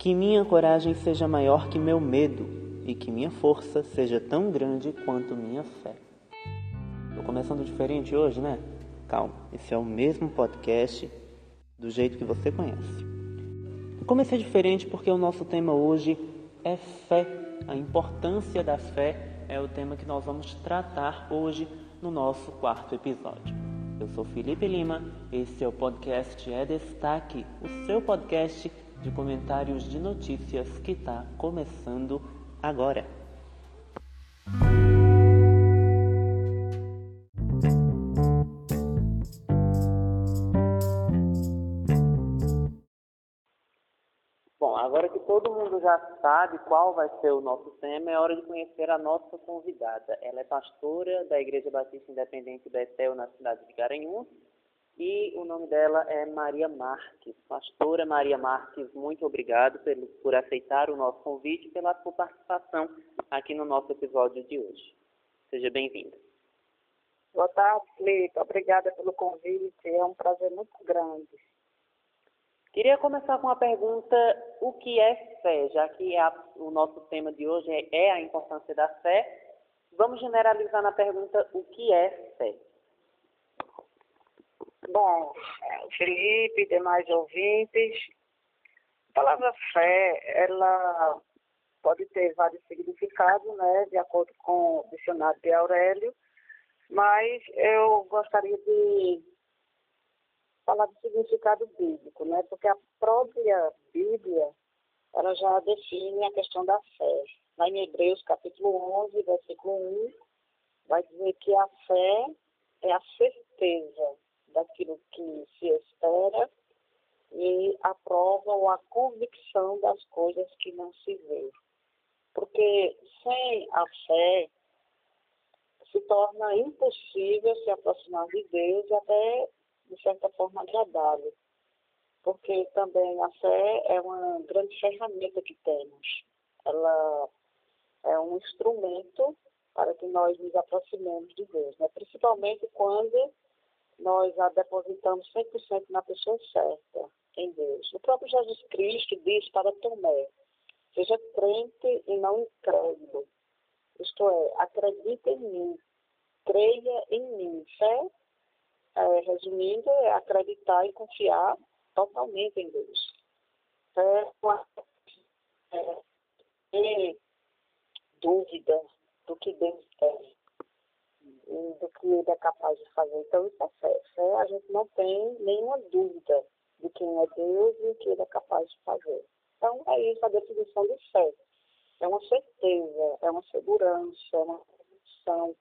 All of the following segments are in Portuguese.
Que minha coragem seja maior que meu medo e que minha força seja tão grande quanto minha fé. Tô começando diferente hoje, né? Calma, esse é o mesmo podcast do jeito que você conhece. Comecei diferente porque o nosso tema hoje é fé. A importância da fé é o tema que nós vamos tratar hoje no nosso quarto episódio. Eu sou Felipe Lima, esse é o podcast É Destaque, o seu podcast de comentários de notícias que está começando agora. Bom, agora que todo mundo já sabe qual vai ser o nosso tema, é hora de conhecer a nossa convidada. Ela é pastora da Igreja Batista Independente Betel na cidade de Garanhuns e o nome dela é Maria Marques. Pastora Maria Marques, muito obrigado por, por aceitar o nosso convite e pela sua participação aqui no nosso episódio de hoje. Seja bem-vinda. Boa tarde, Felipe. Obrigada pelo convite. É um prazer muito grande. Queria começar com uma pergunta: o que é fé? Já que a, o nosso tema de hoje é, é a importância da fé, vamos generalizar na pergunta: o que é fé? Bom, Felipe e demais ouvintes, a palavra fé, ela pode ter vários significados, né, de acordo com o dicionário de Aurélio, mas eu gostaria de falar do significado bíblico, né, porque a própria Bíblia, ela já define a questão da fé. Lá em Hebreus, capítulo 11, versículo 1, vai dizer que a fé é a certeza daquilo que se espera e a a convicção das coisas que não se vê. Porque sem a fé se torna impossível se aproximar de Deus e até, de certa forma, agradável. Porque também a fé é uma grande ferramenta que temos. Ela é um instrumento para que nós nos aproximemos de Deus, né? principalmente quando nós a depositamos 100% na pessoa certa, em Deus. O próprio Jesus Cristo diz para Tomé, seja crente e não incrédulo. Isto é, acredita em mim, creia em mim. Fé, é, resumindo, é acreditar e confiar totalmente em Deus. Fé é, é, dúvida do que Deus quer do que ele é capaz de fazer. Então, isso é fé. Fé, a gente não tem nenhuma dúvida de quem é Deus e o que ele é capaz de fazer. Então, é isso a definição de fé. É uma certeza, é uma segurança, é uma convicção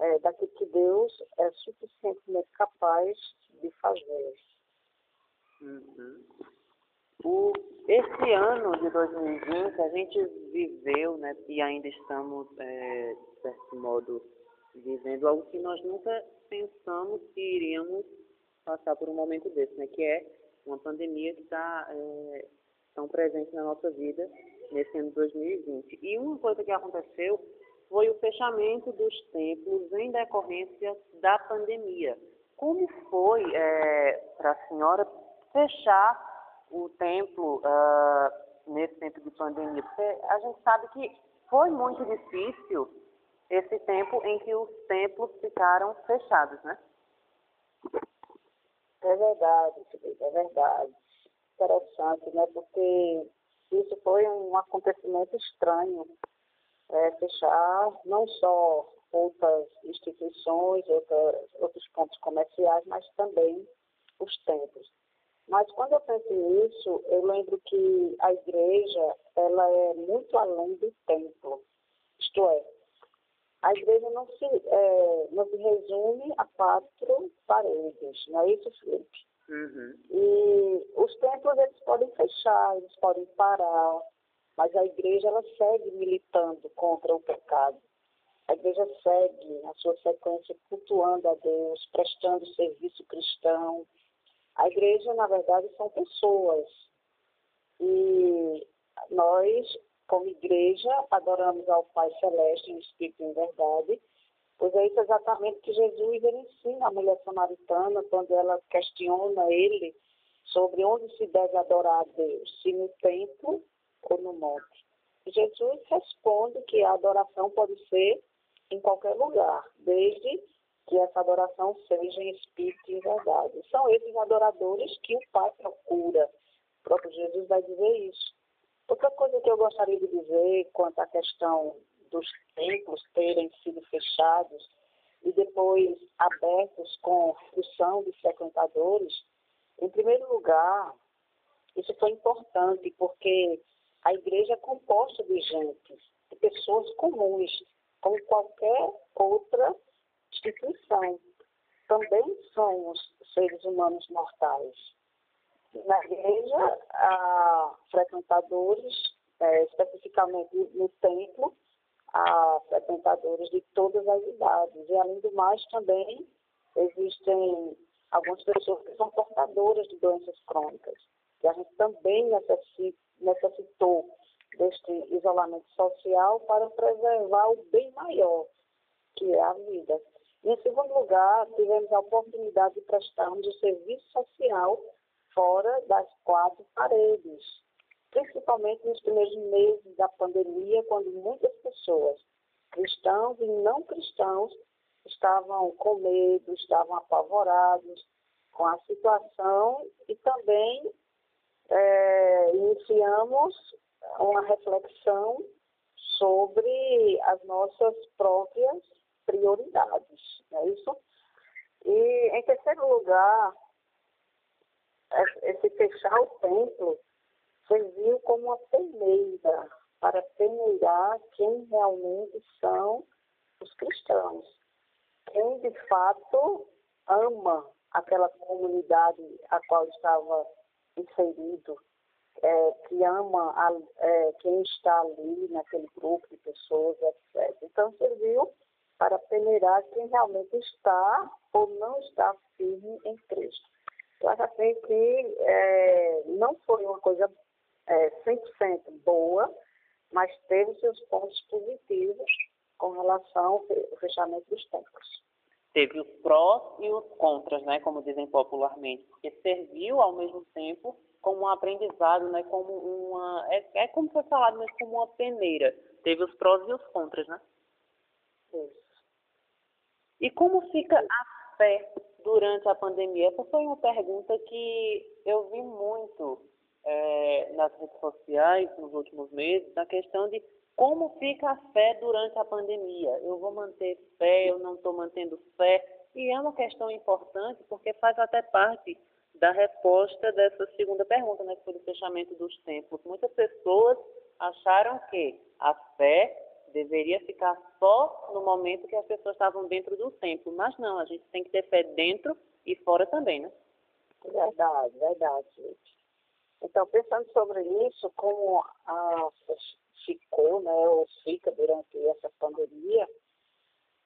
é, daquilo que Deus é suficientemente capaz de fazer. Uhum. O, esse ano de 2020, a gente viveu, né, e ainda estamos, é, de certo modo, vivendo algo que nós nunca pensamos que iríamos passar por um momento desse, né? Que é uma pandemia que está é, tão presente na nossa vida nesse ano de 2020. E uma coisa que aconteceu foi o fechamento dos templos em decorrência da pandemia. Como foi é, para a senhora fechar o templo uh, nesse tempo de pandemia? Porque a gente sabe que foi muito difícil esse tempo em que os templos ficaram fechados, né? É verdade, Felipe, é verdade. Interessante, né? Porque isso foi um acontecimento estranho. É, fechar não só outras instituições, outras, outros pontos comerciais, mas também os templos. Mas quando eu penso nisso, eu lembro que a igreja ela é muito além do templo. Isto é, a igreja não se, é, não se resume a quatro paredes, não é isso, Felipe? Uhum. E os templos eles podem fechar, eles podem parar, mas a igreja ela segue militando contra o pecado. A igreja segue a sua sequência cultuando a Deus, prestando serviço cristão. A igreja, na verdade, são pessoas. E nós como igreja, adoramos ao Pai Celeste em espírito e em verdade, pois é isso exatamente que Jesus ele ensina a mulher samaritana quando ela questiona ele sobre onde se deve adorar a Deus, se no templo ou no monte. Jesus responde que a adoração pode ser em qualquer lugar, desde que essa adoração seja em espírito e em verdade. São esses adoradores que o Pai procura. O próprio Jesus vai dizer isso. Outra coisa que eu gostaria de dizer quanto à questão dos templos terem sido fechados e depois abertos com redução de frequentadores, em primeiro lugar, isso foi importante porque a igreja é composta de gente, de pessoas comuns, como qualquer outra instituição. Também somos seres humanos mortais. Na igreja, há frequentadores, é, especificamente no templo, há frequentadores de todas as idades. E, além do mais, também existem algumas pessoas que são portadoras de doenças crônicas. E a gente também necessitou deste isolamento social para preservar o bem maior, que é a vida. E, em segundo lugar, tivemos a oportunidade de prestarmos o serviço social fora das quatro paredes, principalmente nos primeiros meses da pandemia, quando muitas pessoas, cristãos e não cristãos, estavam com medo, estavam apavorados com a situação e também é, iniciamos uma reflexão sobre as nossas próprias prioridades, não é isso? E, em terceiro lugar, esse fechar o templo serviu como uma peneira para peneirar quem realmente são os cristãos. Quem de fato ama aquela comunidade a qual estava inserido, é, que ama a, é, quem está ali naquele grupo de pessoas, etc. Então serviu para peneirar quem realmente está ou não está firme em Cristo. Eu acho assim que é, não foi uma coisa é, 100% boa, mas teve seus pontos positivos com relação ao fechamento dos templos. Teve os prós e os contras, né, como dizem popularmente, porque serviu ao mesmo tempo como um aprendizado, né, como uma é, é como foi falado, mas como uma peneira. Teve os prós e os contras, né? Isso. E como fica a fé durante a pandemia? Essa foi uma pergunta que eu vi muito é, nas redes sociais nos últimos meses, na questão de como fica a fé durante a pandemia. Eu vou manter fé, eu não estou mantendo fé. E é uma questão importante porque faz até parte da resposta dessa segunda pergunta, né, que foi do fechamento dos templos. Muitas pessoas acharam que a fé deveria ficar só no momento que as pessoas estavam dentro do templo, mas não, a gente tem que ter fé dentro e fora também, né? Verdade, verdade, gente. Então, pensando sobre isso, como a, ficou, né, ou fica durante essa pandemia,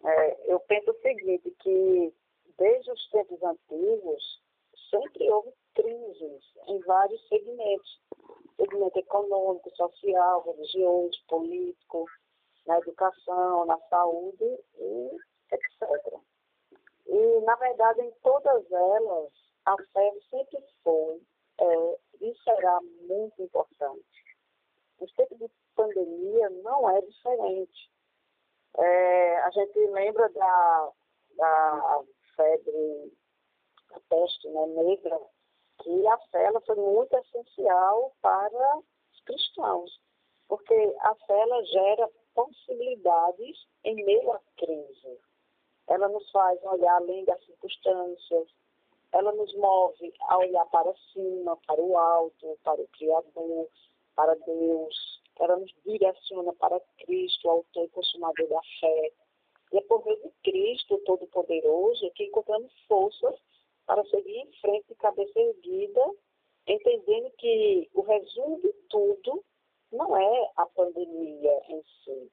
é, eu penso o seguinte, que desde os tempos antigos, sempre houve crises em vários segmentos. Segmento econômico, social, religioso, político, na educação, na saúde e etc. E, na verdade, em todas elas, a fé sempre foi é, e será muito importante. Os tempos de pandemia não é diferente. É, a gente lembra da, da febre, peste né, negra, que a fé foi muito essencial para os cristãos, porque a fé gera possibilidades em meio à crise. Ela nos faz olhar além das circunstâncias, ela nos move a olhar para cima, para o alto, para o Criador, para Deus. Ela nos direciona para Cristo, autor e consumador da fé. E é por meio de Cristo Todo-Poderoso que encontramos forças para seguir em frente cabeça erguida, entendendo que o resumo de tudo não é a pandemia em si,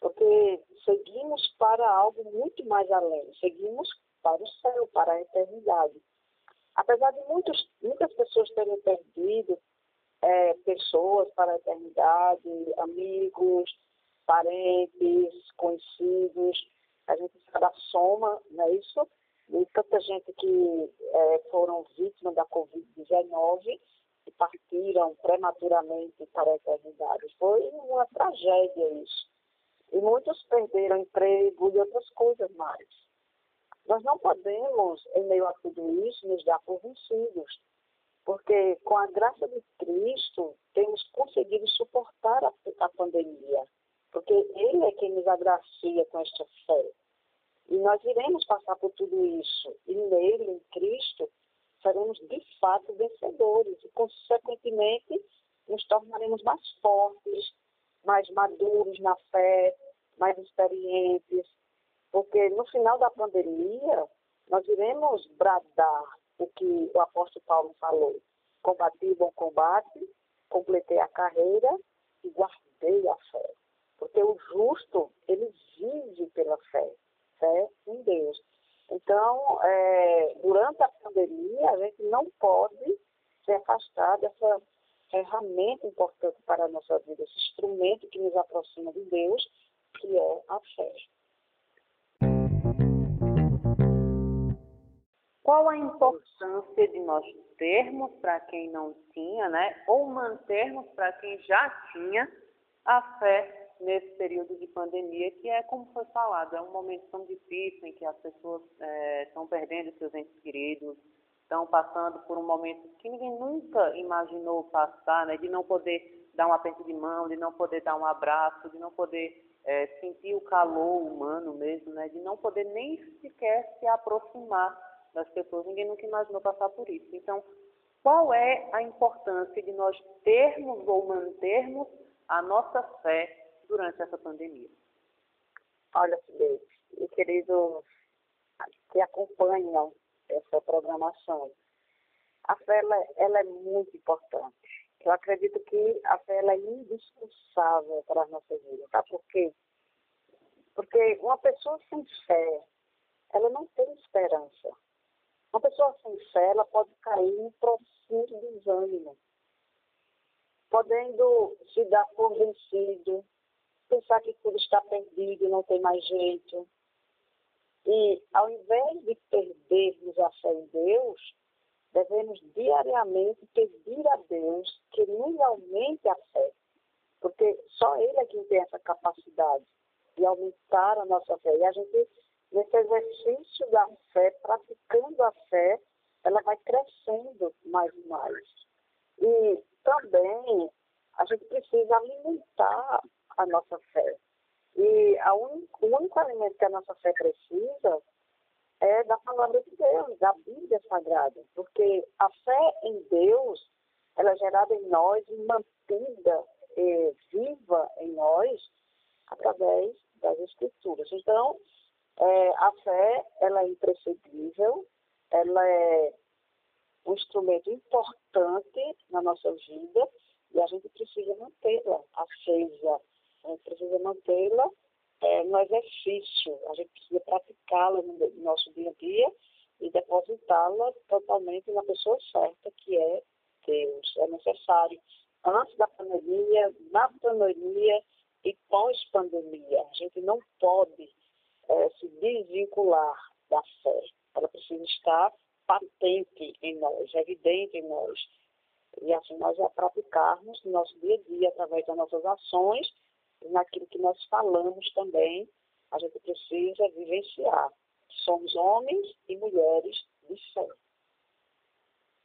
porque seguimos para algo muito mais além, seguimos para o céu, para a eternidade. Apesar de muitos, muitas pessoas terem perdido é, pessoas para a eternidade, amigos, parentes, conhecidos, a gente sabe a soma, não é isso? de tanta gente que é, foram vítimas da Covid-19 e partiram prematuramente para a eternidade. Foi uma tragédia isso. E muitos perderam emprego e outras coisas mais. Nós não podemos, em meio a tudo isso, nos dar por vencidos, porque com a graça de Cristo temos conseguido suportar a, a pandemia, porque Ele é quem nos agracia com esta fé. E nós iremos passar por tudo isso. E nele, em Cristo, seremos de fato vencedores. E, consequentemente, nos tornaremos mais fortes, mais maduros na fé, mais experientes. Porque no final da pandemia, nós iremos bradar o que o apóstolo Paulo falou. Combati o bom combate, completei a carreira e guardei a fé. Porque o justo, ele vive pela fé fé em Deus. Então, é, durante a pandemia, a gente não pode se afastar dessa ferramenta importante para a nossa vida, esse instrumento que nos aproxima de Deus, que é a fé. Qual a importância de nós termos para quem não tinha, né, ou mantermos para quem já tinha a fé nesse período de pandemia, que é como foi falado, é um momento tão difícil em que as pessoas é, estão perdendo seus entes queridos, estão passando por um momento que ninguém nunca imaginou passar, né, de não poder dar um aperto de mão, de não poder dar um abraço, de não poder é, sentir o calor humano mesmo, né, de não poder nem sequer se aproximar das pessoas. Ninguém nunca imaginou passar por isso. Então, qual é a importância de nós termos ou mantermos a nossa fé durante essa pandemia? Olha, Felipe, e queridos que acompanham essa programação, a fé ela, ela é muito importante. Eu acredito que a fé ela é indispensável para a nossa vida. Tá? Por quê? Porque uma pessoa sem fé, ela não tem esperança. Uma pessoa sem fé, ela pode cair em profundo desânimo, podendo se dar por vencido, pensar que tudo está perdido, não tem mais jeito. E ao invés de perdermos a fé em Deus, devemos diariamente pedir a Deus que nos aumente a fé. Porque só Ele é quem tem essa capacidade de aumentar a nossa fé. E a gente, nesse exercício da fé, praticando a fé, ela vai crescendo mais e mais. E também a gente precisa alimentar a nossa fé. E a un, o único alimento que a nossa fé precisa é da palavra de Deus, da Bíblia Sagrada, porque a fé em Deus, ela é gerada em nós e mantida e viva em nós através das Escrituras. Então, é, a fé, ela é imprescindível, ela é um instrumento importante na nossa vida e a gente precisa mantê-la acesa, a gente precisa mantê-la é, no exercício, a gente precisa praticá-la no nosso dia a dia e depositá-la totalmente na pessoa certa, que é Deus. É necessário, antes da pandemia, na pandemia e pós-pandemia. A gente não pode é, se desvincular da fé. Ela precisa estar patente em nós, evidente em nós. E assim nós a praticarmos no nosso dia a dia, através das nossas ações naquilo que nós falamos também, a gente precisa vivenciar. Somos homens e mulheres de fé.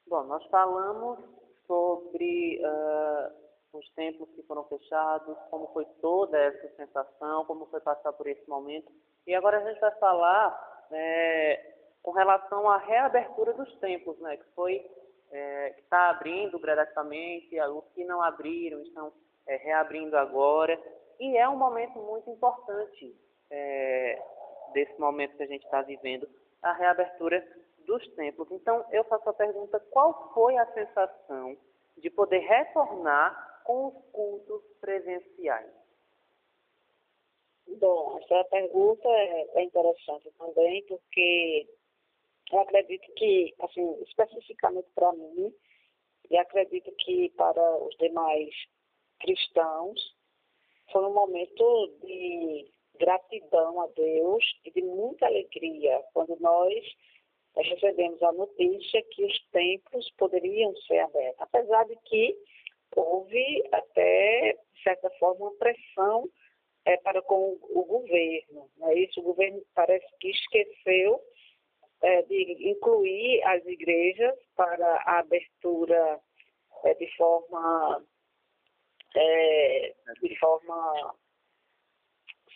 Bom, nós falamos sobre uh, os templos que foram fechados, como foi toda essa sensação, como foi passar por esse momento. E agora a gente vai falar é, com relação à reabertura dos templos, né, que foi é, que está abrindo gradativamente, os que não abriram estão é, reabrindo agora. E é um momento muito importante é, desse momento que a gente está vivendo, a reabertura dos templos. Então, eu faço a pergunta: qual foi a sensação de poder retornar com os cultos presenciais? Bom, essa pergunta é, é interessante também, porque eu acredito que, assim, especificamente para mim, e acredito que para os demais cristãos, foi um momento de gratidão a Deus e de muita alegria quando nós nós recebemos a notícia que os templos poderiam ser abertos, apesar de que houve até, de certa forma, uma pressão é, para com o governo. Né? Isso o governo parece que esqueceu é, de incluir as igrejas para a abertura é, de forma é, de forma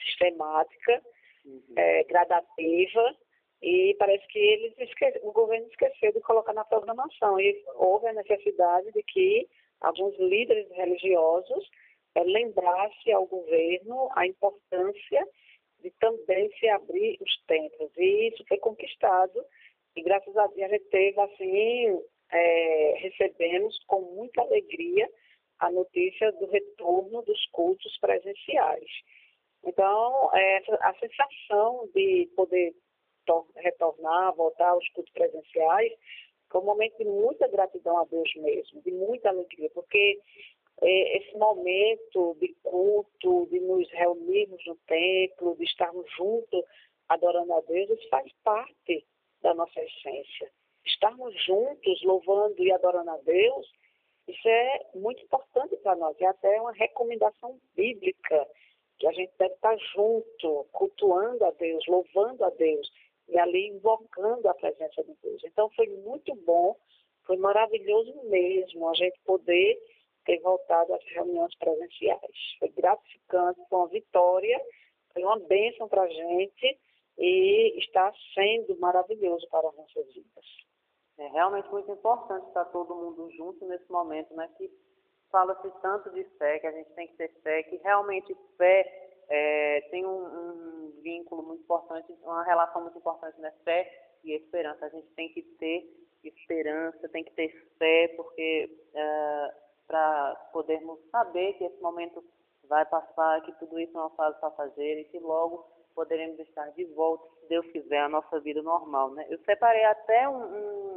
sistemática, uhum. É, gradativa, e parece que eles esque... o governo esqueceu de colocar na programação. E houve a necessidade de que alguns líderes religiosos é, lembrassem ao governo a importância de também se abrir os templos. E isso foi conquistado e graças a Deus a gente teve assim, é, recebemos com muita alegria a notícia do retorno dos cultos presenciais. Então, é, a sensação de poder retornar, voltar aos cultos presenciais, foi um momento de muita gratidão a Deus mesmo, de muita alegria, porque é, esse momento de culto, de nos reunirmos no templo, de estarmos juntos adorando a Deus, isso faz parte da nossa essência. Estarmos juntos louvando e adorando a Deus, isso é muito importante para nós, é até uma recomendação bíblica, que a gente deve estar junto, cultuando a Deus, louvando a Deus, e ali invocando a presença de Deus. Então foi muito bom, foi maravilhoso mesmo a gente poder ter voltado às reuniões presenciais. Foi gratificante, foi uma vitória, foi uma bênção para a gente e está sendo maravilhoso para as nossas vidas. É realmente muito importante estar todo mundo junto nesse momento, né? Que fala-se tanto de fé, que a gente tem que ter fé, que realmente fé é, tem um, um, vínculo muito importante, uma relação muito importante, né? Fé e esperança. A gente tem que ter esperança, tem que ter fé, porque é, para podermos saber que esse momento vai passar, que tudo isso é uma fase passageira e que logo poderemos estar de volta, se Deus quiser, a nossa vida normal. Né? Eu separei até um, um,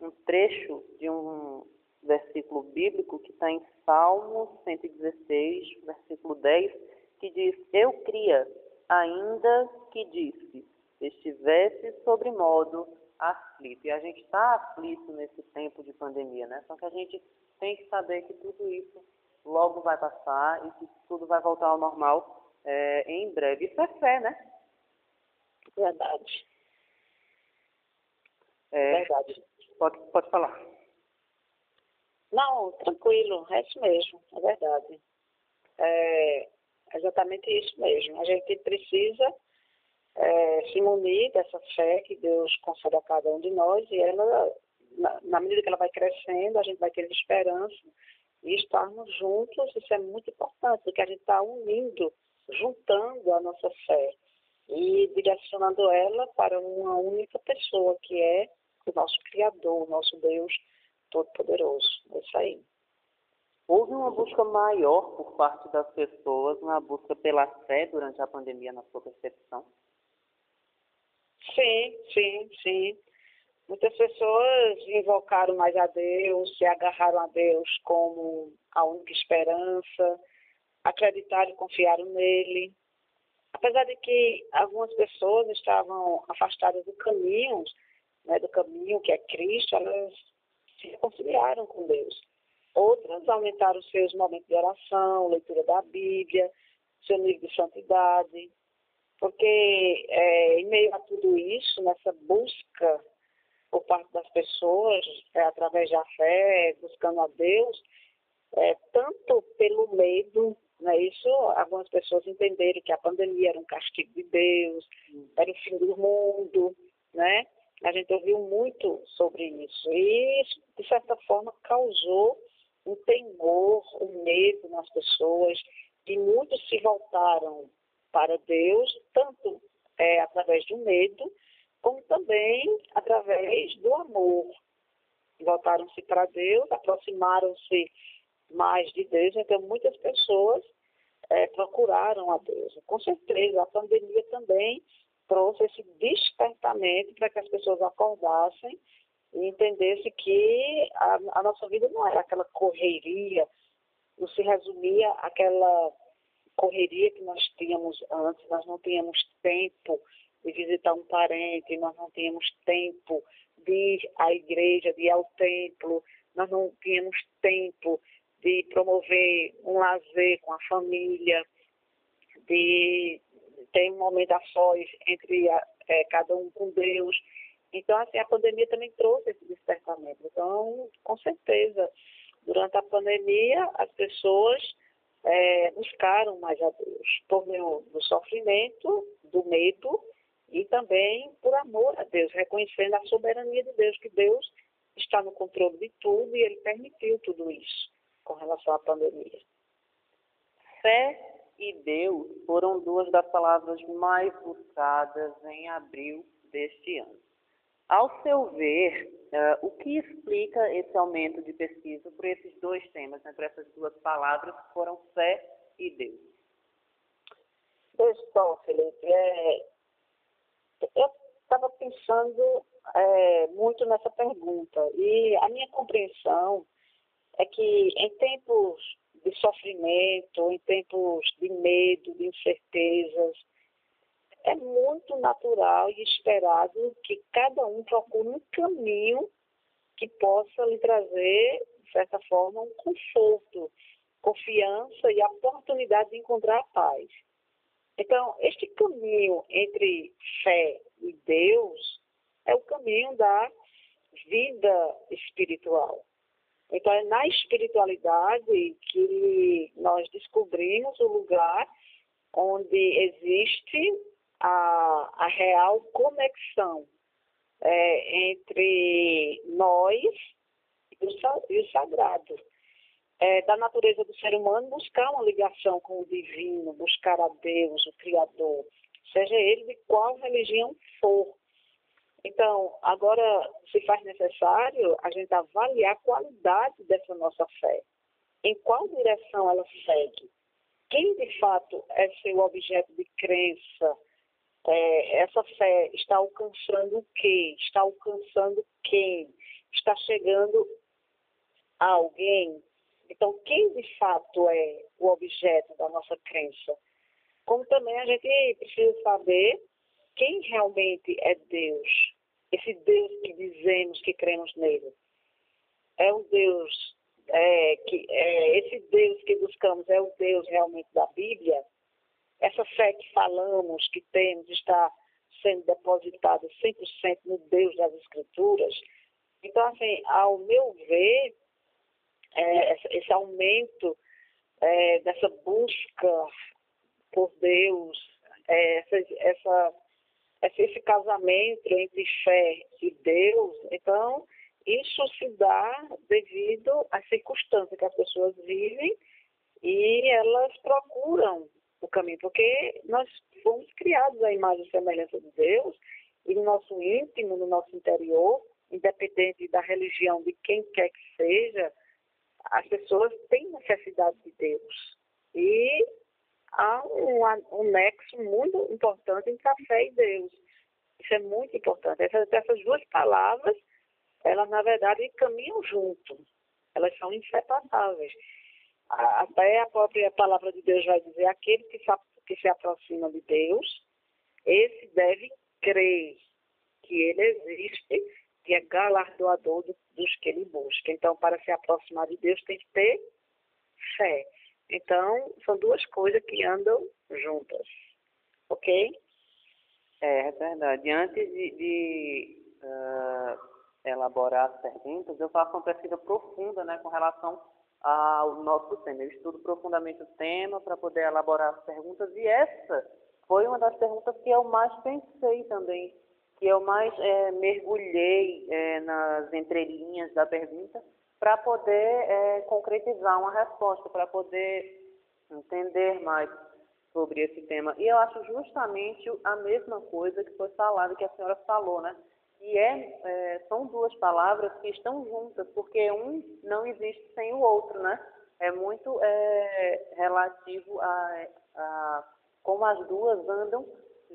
um trecho de um versículo bíblico que está em Salmo 116, versículo 10, que diz: Eu cria, ainda que disse, estivesse sobre modo aflito. E a gente está aflito nesse tempo de pandemia, né? Só que a gente tem que saber que tudo isso logo vai passar e que tudo vai voltar ao normal é, em breve. Isso é fé, né? Verdade. É, Verdade. Pode, pode falar. Não, tranquilo, é isso mesmo, é verdade. É exatamente isso mesmo. A gente precisa é, se munir dessa fé que Deus concede a cada um de nós e ela, na, na medida que ela vai crescendo, a gente vai ter esperança e estarmos juntos, isso é muito importante, porque a gente está unindo juntando a nossa fé e direcionando ela para uma única pessoa, que é o nosso Criador, o nosso Deus Todo-Poderoso. É isso aí. Houve uma busca maior por parte das pessoas, uma busca pela fé durante a pandemia, na sua percepção? Sim, sim, sim. Muitas pessoas invocaram mais a Deus, se agarraram a Deus como a única esperança, acreditaram e confiaram nele. Apesar de que algumas pessoas estavam afastadas do caminho, né, do caminho que é Cristo, elas se reconciliaram com Deus. Outras aumentaram seus momentos de oração, leitura da Bíblia, seu nível de santidade, porque é, em meio a tudo isso, nessa busca por parte das pessoas, é, através da fé, buscando a Deus, é, tanto pelo medo né? Isso, algumas pessoas entenderam que a pandemia era um castigo de Deus, era o fim do mundo, né? A gente ouviu muito sobre isso. E isso, de certa forma, causou um temor, um medo nas pessoas, e muitos se voltaram para Deus, tanto é, através do medo, como também através do amor. Voltaram-se para Deus, aproximaram-se mais de Deus. Então, muitas pessoas é, procuraram a Deus. Com certeza, a pandemia também trouxe esse despertamento para que as pessoas acordassem e entendessem que a, a nossa vida não era aquela correria, não se resumia àquela correria que nós tínhamos antes, nós não tínhamos tempo de visitar um parente, nós não tínhamos tempo de ir à igreja, de ir ao templo, nós não tínhamos tempo de promover um lazer com a família, de ter um momento a sós entre a, é, cada um com Deus. Então, assim, a pandemia também trouxe esse despertamento. Então, com certeza, durante a pandemia, as pessoas é, buscaram mais a Deus, por meio do sofrimento, do medo e também por amor a Deus, reconhecendo a soberania de Deus, que Deus está no controle de tudo e Ele permitiu tudo isso com relação à pandemia. Fé e Deus foram duas das palavras mais buscadas em abril deste ano. Ao seu ver, uh, o que explica esse aumento de pesquisa por esses dois temas, né, por essas duas palavras que foram fé e Deus? Então, Felipe, é, eu estava pensando é, muito nessa pergunta e a minha compreensão é que em tempos de sofrimento, em tempos de medo, de incertezas, é muito natural e esperado que cada um procure um caminho que possa lhe trazer, de certa forma, um conforto, confiança e a oportunidade de encontrar a paz. Então, este caminho entre fé e Deus é o caminho da vida espiritual. Então, é na espiritualidade que nós descobrimos o lugar onde existe a, a real conexão é, entre nós e o, sagrado. É, da natureza do ser humano buscar uma ligação com o divino, buscar a Deus, o Criador, seja ele de qual religião for. Então, agora se faz necessário a gente avaliar a qualidade dessa nossa fé. Em qual direção ela segue? Quem de fato é seu objeto de crença? É, essa fé está alcançando o quê? Está alcançando quem? Está chegando a alguém? Então, quem de fato é o objeto da nossa crença? Como também a gente precisa saber quem realmente é Deus, esse Deus que dizemos que cremos nele. É o Deus é, que é, esse Deus que buscamos é o Deus realmente da Bíblia. Essa fé que falamos, que temos, está sendo depositada 100% no Deus das Escrituras. Então, assim, ao meu ver, é, esse aumento é, dessa busca por Deus, é, essa, essa, esse casamento entre fé e Deus, então isso se dá devido às circunstâncias que as pessoas vivem e elas procuram o caminho, porque nós fomos criados à imagem e semelhança de Deus e no nosso íntimo, no nosso interior, independente da religião de quem quer que seja, as pessoas têm necessidade de Deus. E há um, um nexo muito importante entre a fé e Deus. Isso é muito importante. Essas, essas duas palavras, elas na verdade caminham junto. Elas são inseparáveis. Até a própria palavra de Deus vai dizer: aquele que se, que se aproxima de Deus, esse deve crer que ele existe e é galardoador do, dos que ele busca. Então, para se aproximar de Deus, tem que ter fé. Então, são duas coisas que andam juntas. Ok? É, é verdade. Antes de, de uh, elaborar as perguntas, eu faço uma pesquisa profunda né, com relação ao nosso tema. Eu estudo profundamente o tema para poder elaborar as perguntas e essa foi uma das perguntas que eu mais pensei também que eu mais é, mergulhei é, nas entrelinhas da pergunta para poder é, concretizar uma resposta, para poder entender mais sobre esse tema. E eu acho justamente a mesma coisa que foi falada, que a senhora falou, né? E é, é, são duas palavras que estão juntas, porque um não existe sem o outro, né? É muito é, relativo a, a como as duas andam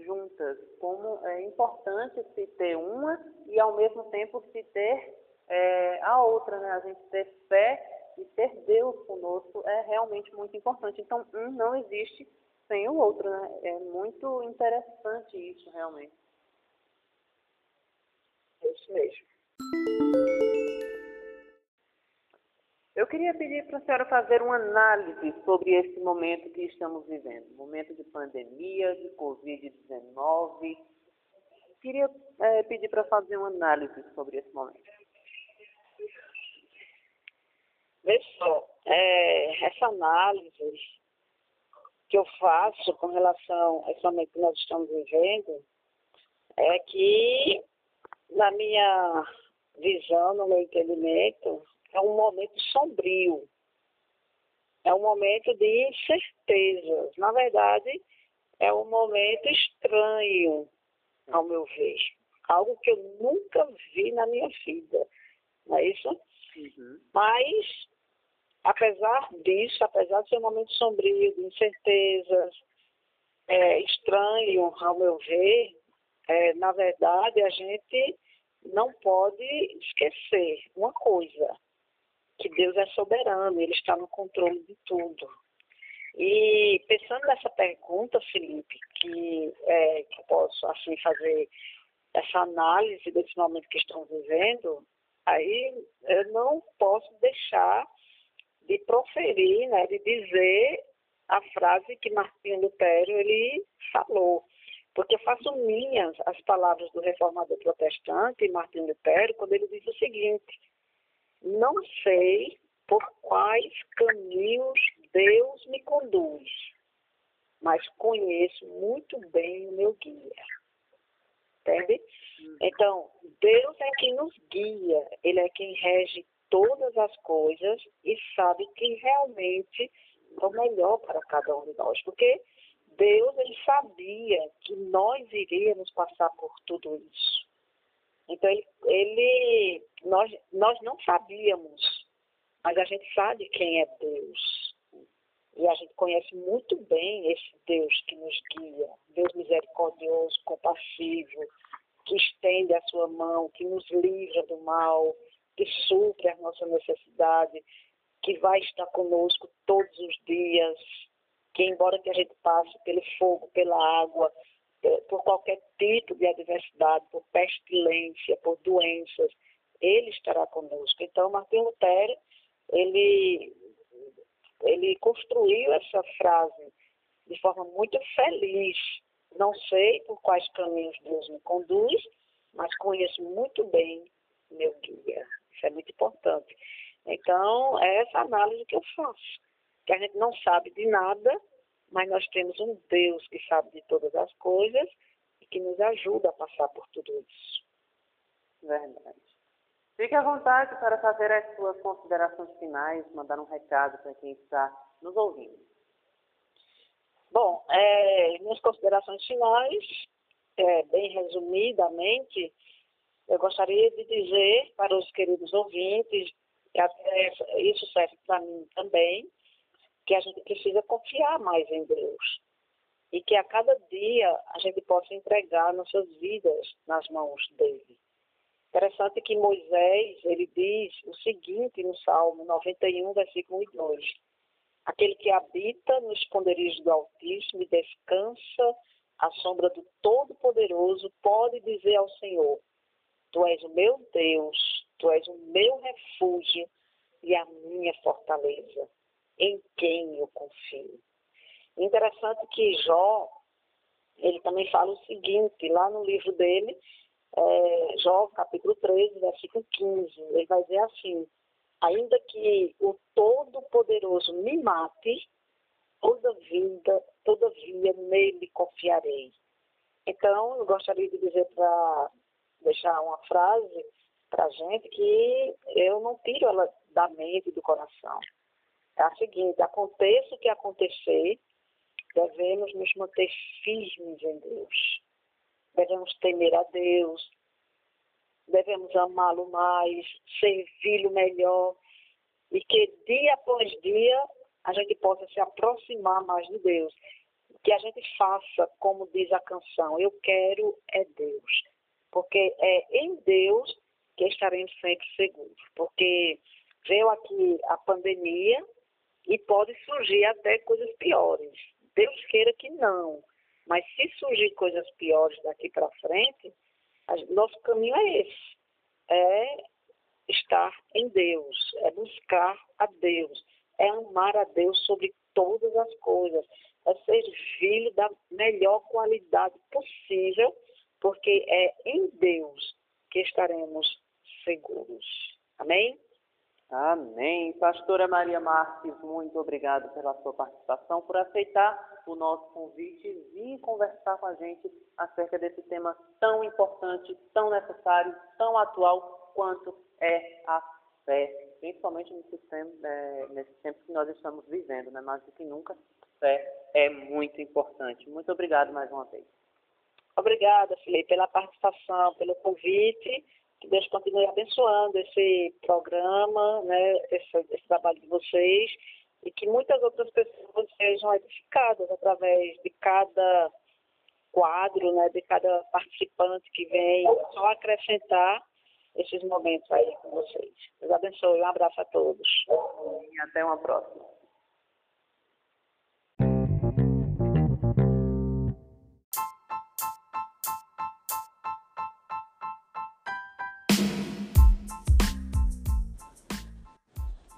juntas, como é importante se ter uma e ao mesmo tempo se ter é, a outra, né? A gente ter fé e ter Deus conosco é realmente muito importante. Então, um não existe sem o outro, né? É muito interessante isso, realmente. É isso mesmo. Eu queria pedir para a senhora fazer uma análise sobre esse momento que estamos vivendo, momento de pandemia, de Covid-19. Queria é, pedir para fazer uma análise sobre esse momento. Veja só, é, essa análise que eu faço com relação a esse momento que nós estamos vivendo é que, na minha visão, no meu entendimento, é um momento sombrio. É um momento de incertezas. Na verdade, é um momento estranho, ao meu ver. Algo que eu nunca vi na minha vida. Não é isso? Uhum. Mas, apesar disso, apesar de ser um momento sombrio, de incertezas, é, estranho, ao meu ver, é, na verdade, a gente não pode esquecer uma coisa que Deus é soberano, Ele está no controle de tudo. E pensando nessa pergunta, Felipe, que, é, que eu posso assim fazer essa análise desse momento que estamos vivendo, aí eu não posso deixar de proferir, né, de dizer a frase que Martinho Lutero ele falou, porque eu faço minhas as palavras do reformador protestante Martinho Lutero quando ele diz o seguinte: não sei por quais caminhos Deus me conduz, mas conheço muito bem o meu guia. Entende? Hum. Então, Deus é quem nos guia, Ele é quem rege todas as coisas e sabe quem realmente é o melhor para cada um de nós. Porque Deus, Ele sabia que nós iríamos passar por tudo isso. Então, ele, ele, nós, nós não sabíamos, mas a gente sabe quem é Deus. E a gente conhece muito bem esse Deus que nos guia, Deus misericordioso, compassivo, que estende a sua mão, que nos livra do mal, que supre a nossa necessidade, que vai estar conosco todos os dias, que embora que a gente passe pelo fogo, pela água, por qualquer tipo de adversidade, por pestilência, por doenças, ele estará conosco. Então, Martim Lutero, ele, ele construiu essa frase de forma muito feliz. Não sei por quais caminhos Deus me conduz, mas conheço muito bem meu guia. Isso é muito importante. Então, é essa análise que eu faço. Que a gente não sabe de nada, mas nós temos um Deus que sabe de todas as coisas e que nos ajuda a passar por tudo isso. Verdade. Fique à vontade para fazer as suas considerações finais, mandar um recado para quem está nos ouvindo. Bom, é, minhas considerações finais, é, bem resumidamente, eu gostaria de dizer para os queridos ouvintes, e até isso serve para mim também, que a gente precisa confiar mais em Deus e que a cada dia a gente possa entregar nossas vidas nas mãos dele. Interessante que Moisés, ele diz o seguinte no Salmo 91, versículo 2. Aquele que habita no esconderijo do Altíssimo e descansa à sombra do Todo-Poderoso pode dizer ao Senhor, Tu és o meu Deus, Tu és o meu refúgio e a minha fortaleza em quem eu confio. Interessante que Jó, ele também fala o seguinte, lá no livro dele, é, Jó, capítulo 13, versículo 15, ele vai dizer assim, ainda que o Todo-Poderoso me mate, toda vida, todavia nele confiarei. Então, eu gostaria de dizer para deixar uma frase para a gente que eu não tiro ela da mente e do coração é a seguinte: aconteça o que acontecer, devemos nos manter firmes em Deus. Devemos temer a Deus, devemos amá-lo mais, servi-lo melhor, e que dia após dia a gente possa se aproximar mais de Deus. Que a gente faça, como diz a canção, eu quero é Deus. Porque é em Deus que estaremos sempre seguros. Porque veio aqui a pandemia, e pode surgir até coisas piores. Deus queira que não. Mas se surgir coisas piores daqui para frente, nosso caminho é esse. É estar em Deus, é buscar a Deus, é amar a Deus sobre todas as coisas, é ser filho da melhor qualidade possível, porque é em Deus que estaremos seguros. Amém? Amém. Pastora Maria Marques, muito obrigado pela sua participação, por aceitar o nosso convite e vir conversar com a gente acerca desse tema tão importante, tão necessário, tão atual quanto é a fé, principalmente nesse tempo, é, nesse tempo que nós estamos vivendo, né? mais do que nunca, fé é muito importante. Muito obrigado mais uma vez. Obrigada, Felipe, pela participação, pelo convite que Deus continue abençoando esse programa, né, esse, esse trabalho de vocês e que muitas outras pessoas sejam edificadas através de cada quadro, né, de cada participante que vem só acrescentar esses momentos aí com vocês. Deus abençoe. Um abraço a todos. E até uma próxima.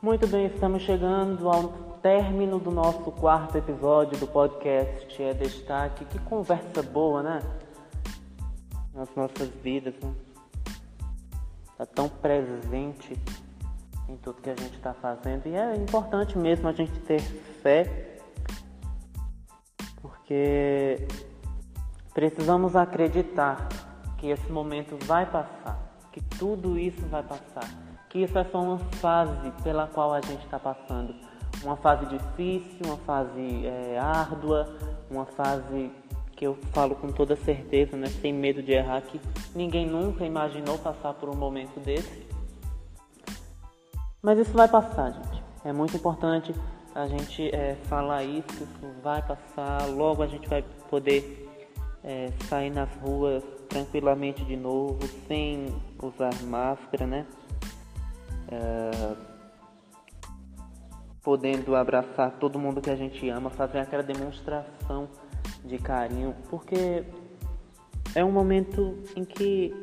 Muito bem, estamos chegando ao término do nosso quarto episódio do podcast É Destaque. Que conversa boa, né? Nas nossas vidas, né? Tá tão presente em tudo que a gente está fazendo. E é importante mesmo a gente ter fé, porque precisamos acreditar que esse momento vai passar, que tudo isso vai passar que isso é só uma fase pela qual a gente está passando. Uma fase difícil, uma fase é, árdua, uma fase que eu falo com toda certeza, né, sem medo de errar, que ninguém nunca imaginou passar por um momento desse. Mas isso vai passar, gente. É muito importante a gente é, falar isso, isso vai passar, logo a gente vai poder é, sair nas ruas tranquilamente de novo, sem usar máscara, né? É, podendo abraçar todo mundo que a gente ama, fazer aquela demonstração de carinho, porque é um momento em que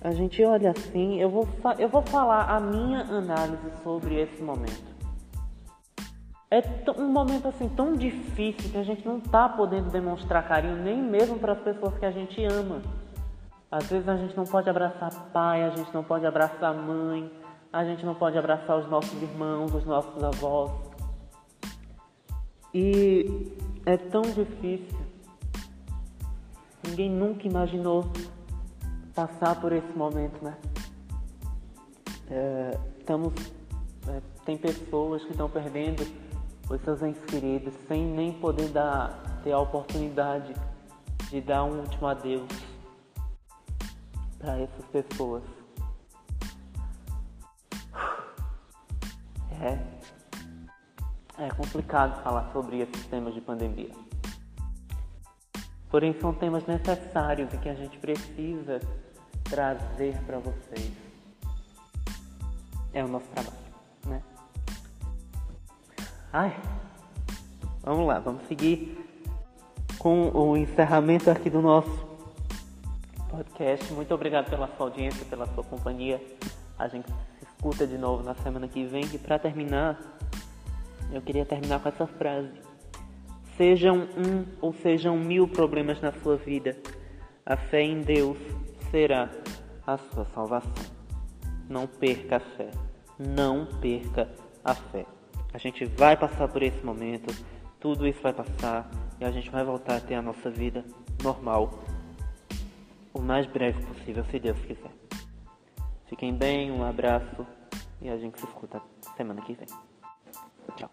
a gente olha assim, eu vou, eu vou falar a minha análise sobre esse momento. É um momento assim tão difícil que a gente não está podendo demonstrar carinho nem mesmo para as pessoas que a gente ama. Às vezes a gente não pode abraçar pai, a gente não pode abraçar mãe, a gente não pode abraçar os nossos irmãos, os nossos avós. E é tão difícil. Ninguém nunca imaginou passar por esse momento, né? É, estamos, é, tem pessoas que estão perdendo os seus entes queridos sem nem poder dar, ter a oportunidade de dar um último adeus para essas pessoas. É, é complicado falar sobre esses temas de pandemia. Porém, são temas necessários e que a gente precisa trazer para vocês. É o nosso trabalho, né? Ai, vamos lá, vamos seguir com o encerramento aqui do nosso podcast. Muito obrigado pela sua audiência, pela sua companhia. A gente se escuta de novo na semana que vem. E para terminar, eu queria terminar com essa frase: Sejam um ou sejam mil problemas na sua vida, a fé em Deus será a sua salvação. Não perca a fé. Não perca a fé. A gente vai passar por esse momento, tudo isso vai passar e a gente vai voltar a ter a nossa vida normal o mais breve possível, se Deus quiser. Fiquem bem, um abraço e a gente se escuta semana que vem. Tchau.